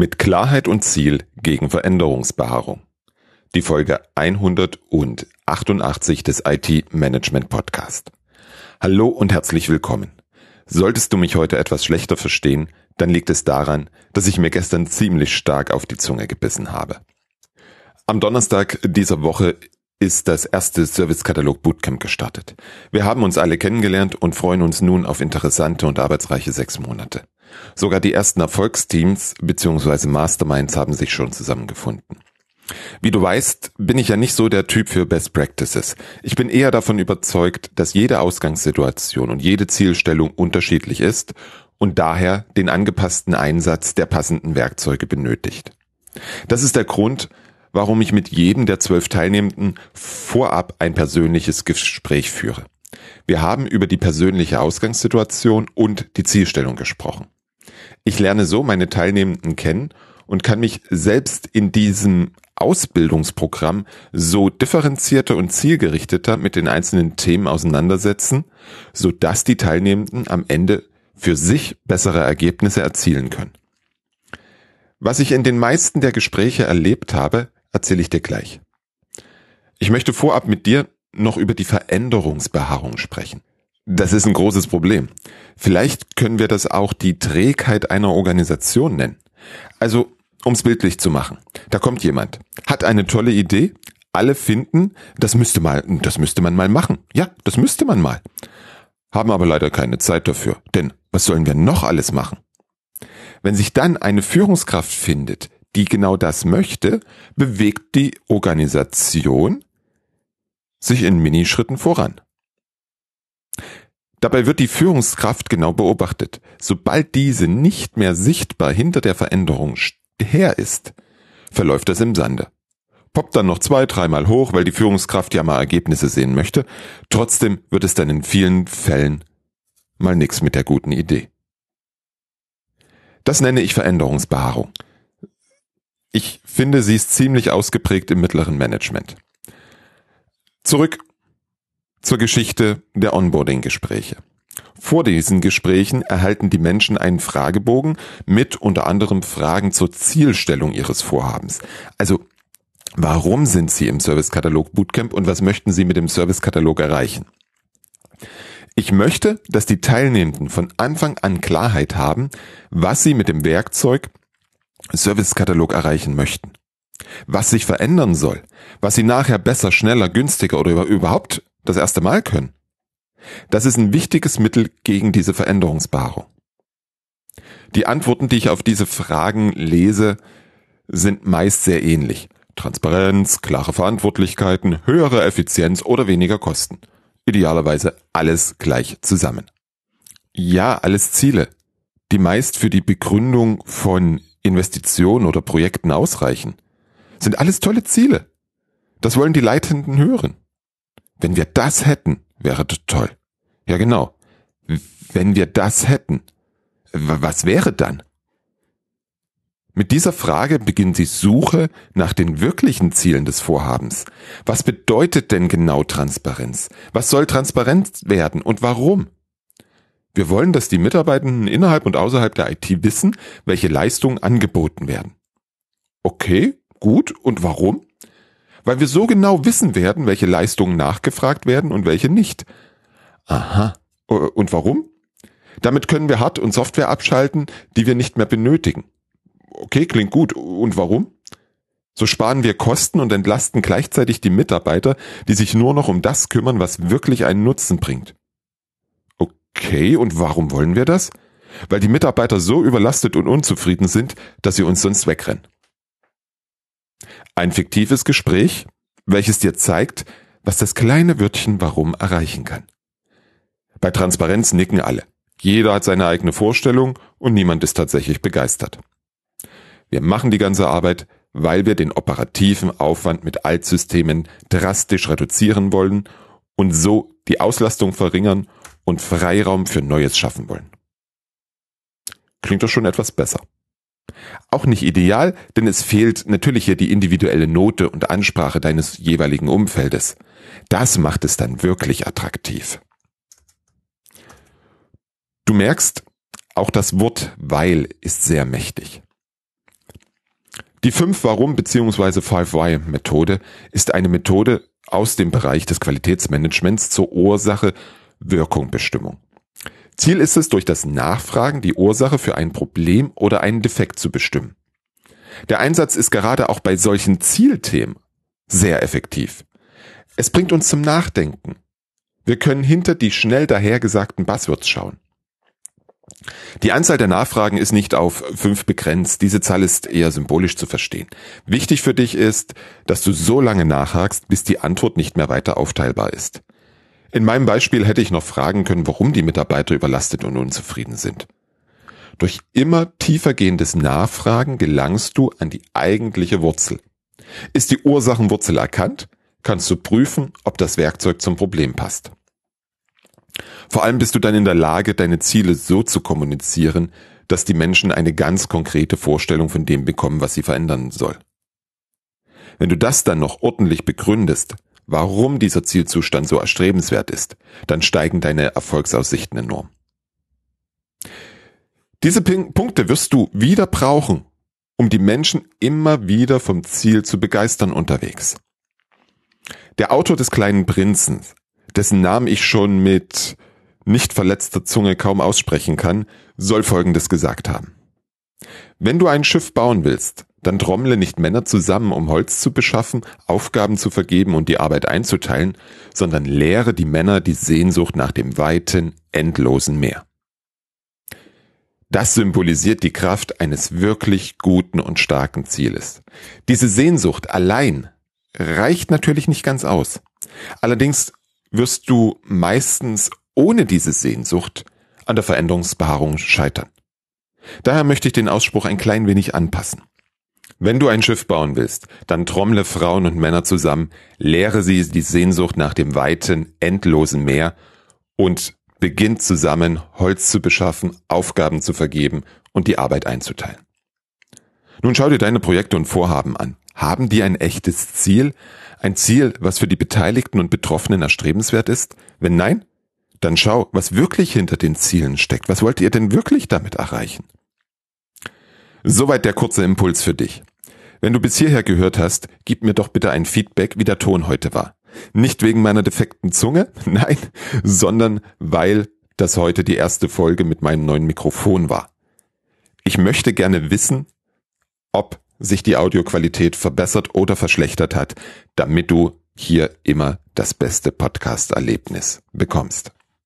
Mit Klarheit und Ziel gegen Veränderungsbeharrung. Die Folge 188 des IT Management Podcast. Hallo und herzlich willkommen. Solltest du mich heute etwas schlechter verstehen, dann liegt es daran, dass ich mir gestern ziemlich stark auf die Zunge gebissen habe. Am Donnerstag dieser Woche ist das erste Servicekatalog Bootcamp gestartet. Wir haben uns alle kennengelernt und freuen uns nun auf interessante und arbeitsreiche sechs Monate. Sogar die ersten Erfolgsteams bzw. Masterminds haben sich schon zusammengefunden. Wie du weißt, bin ich ja nicht so der Typ für Best Practices. Ich bin eher davon überzeugt, dass jede Ausgangssituation und jede Zielstellung unterschiedlich ist und daher den angepassten Einsatz der passenden Werkzeuge benötigt. Das ist der Grund, warum ich mit jedem der zwölf Teilnehmenden vorab ein persönliches Gespräch führe. Wir haben über die persönliche Ausgangssituation und die Zielstellung gesprochen. Ich lerne so meine Teilnehmenden kennen und kann mich selbst in diesem Ausbildungsprogramm so differenzierter und zielgerichteter mit den einzelnen Themen auseinandersetzen, so dass die Teilnehmenden am Ende für sich bessere Ergebnisse erzielen können. Was ich in den meisten der Gespräche erlebt habe, erzähle ich dir gleich. Ich möchte vorab mit dir noch über die Veränderungsbeharrung sprechen. Das ist ein großes Problem. Vielleicht können wir das auch die Trägheit einer Organisation nennen. Also, ums bildlich zu machen. Da kommt jemand, hat eine tolle Idee, alle finden, das müsste mal, das müsste man mal machen. Ja, das müsste man mal. Haben aber leider keine Zeit dafür. Denn was sollen wir noch alles machen? Wenn sich dann eine Führungskraft findet, die genau das möchte, bewegt die Organisation sich in Minischritten voran. Dabei wird die Führungskraft genau beobachtet. Sobald diese nicht mehr sichtbar hinter der Veränderung her ist, verläuft das im Sande. Poppt dann noch zwei, dreimal hoch, weil die Führungskraft ja mal Ergebnisse sehen möchte. Trotzdem wird es dann in vielen Fällen mal nix mit der guten Idee. Das nenne ich Veränderungsbeharrung. Ich finde, sie ist ziemlich ausgeprägt im mittleren Management. Zurück zur Geschichte der Onboarding-Gespräche. Vor diesen Gesprächen erhalten die Menschen einen Fragebogen mit unter anderem Fragen zur Zielstellung ihres Vorhabens. Also, warum sind Sie im Servicekatalog Bootcamp und was möchten Sie mit dem Servicekatalog erreichen? Ich möchte, dass die Teilnehmenden von Anfang an Klarheit haben, was sie mit dem Werkzeug Servicekatalog erreichen möchten. Was sich verändern soll, was sie nachher besser, schneller, günstiger oder überhaupt das erste Mal können. Das ist ein wichtiges Mittel gegen diese Veränderungsbarung. Die Antworten, die ich auf diese Fragen lese, sind meist sehr ähnlich. Transparenz, klare Verantwortlichkeiten, höhere Effizienz oder weniger Kosten. Idealerweise alles gleich zusammen. Ja, alles Ziele, die meist für die Begründung von Investitionen oder Projekten ausreichen. Sind alles tolle Ziele. Das wollen die Leitenden hören. Wenn wir das hätten, wäre das toll. Ja, genau. Wenn wir das hätten, was wäre dann? Mit dieser Frage beginnt die Suche nach den wirklichen Zielen des Vorhabens. Was bedeutet denn genau Transparenz? Was soll transparent werden und warum? Wir wollen, dass die Mitarbeitenden innerhalb und außerhalb der IT wissen, welche Leistungen angeboten werden. Okay, gut. Und warum? Weil wir so genau wissen werden, welche Leistungen nachgefragt werden und welche nicht. Aha. Und warum? Damit können wir Hard- und Software abschalten, die wir nicht mehr benötigen. Okay, klingt gut. Und warum? So sparen wir Kosten und entlasten gleichzeitig die Mitarbeiter, die sich nur noch um das kümmern, was wirklich einen Nutzen bringt. Okay, und warum wollen wir das? Weil die Mitarbeiter so überlastet und unzufrieden sind, dass sie uns sonst wegrennen. Ein fiktives Gespräch, welches dir zeigt, was das kleine Wörtchen Warum erreichen kann. Bei Transparenz nicken alle. Jeder hat seine eigene Vorstellung und niemand ist tatsächlich begeistert. Wir machen die ganze Arbeit, weil wir den operativen Aufwand mit Altsystemen drastisch reduzieren wollen und so die Auslastung verringern und Freiraum für Neues schaffen wollen. Klingt doch schon etwas besser. Auch nicht ideal, denn es fehlt natürlich hier die individuelle Note und Ansprache deines jeweiligen Umfeldes. Das macht es dann wirklich attraktiv. Du merkst, auch das Wort weil ist sehr mächtig. Die 5 Warum bzw. 5 Why Methode ist eine Methode aus dem Bereich des Qualitätsmanagements zur Ursache-Wirkung-Bestimmung. Ziel ist es, durch das Nachfragen die Ursache für ein Problem oder einen Defekt zu bestimmen. Der Einsatz ist gerade auch bei solchen Zielthemen sehr effektiv. Es bringt uns zum Nachdenken. Wir können hinter die schnell dahergesagten Buzzwords schauen. Die Anzahl der Nachfragen ist nicht auf fünf begrenzt. Diese Zahl ist eher symbolisch zu verstehen. Wichtig für dich ist, dass du so lange nachhakst, bis die Antwort nicht mehr weiter aufteilbar ist. In meinem Beispiel hätte ich noch fragen können, warum die Mitarbeiter überlastet und unzufrieden sind. Durch immer tiefergehendes Nachfragen gelangst du an die eigentliche Wurzel. Ist die Ursachenwurzel erkannt, kannst du prüfen, ob das Werkzeug zum Problem passt. Vor allem bist du dann in der Lage, deine Ziele so zu kommunizieren, dass die Menschen eine ganz konkrete Vorstellung von dem bekommen, was sie verändern soll. Wenn du das dann noch ordentlich begründest, warum dieser Zielzustand so erstrebenswert ist, dann steigen deine Erfolgsaussichten enorm. Diese Punkte wirst du wieder brauchen, um die Menschen immer wieder vom Ziel zu begeistern unterwegs. Der Autor des kleinen Prinzen, dessen Namen ich schon mit nicht verletzter Zunge kaum aussprechen kann, soll Folgendes gesagt haben. Wenn du ein Schiff bauen willst, dann trommle nicht Männer zusammen, um Holz zu beschaffen, Aufgaben zu vergeben und die Arbeit einzuteilen, sondern lehre die Männer die Sehnsucht nach dem weiten, endlosen Meer. Das symbolisiert die Kraft eines wirklich guten und starken Zieles. Diese Sehnsucht allein reicht natürlich nicht ganz aus. Allerdings wirst du meistens ohne diese Sehnsucht an der Veränderungsbeharrung scheitern. Daher möchte ich den Ausspruch ein klein wenig anpassen. Wenn du ein Schiff bauen willst, dann trommle Frauen und Männer zusammen, lehre sie die Sehnsucht nach dem weiten, endlosen Meer und beginnt zusammen Holz zu beschaffen, Aufgaben zu vergeben und die Arbeit einzuteilen. Nun schau dir deine Projekte und Vorhaben an. Haben die ein echtes Ziel? Ein Ziel, was für die Beteiligten und Betroffenen erstrebenswert ist? Wenn nein, dann schau, was wirklich hinter den Zielen steckt. Was wollt ihr denn wirklich damit erreichen? Soweit der kurze Impuls für dich. Wenn du bis hierher gehört hast, gib mir doch bitte ein Feedback, wie der Ton heute war. Nicht wegen meiner defekten Zunge, nein, sondern weil das heute die erste Folge mit meinem neuen Mikrofon war. Ich möchte gerne wissen, ob sich die Audioqualität verbessert oder verschlechtert hat, damit du hier immer das beste Podcast-Erlebnis bekommst.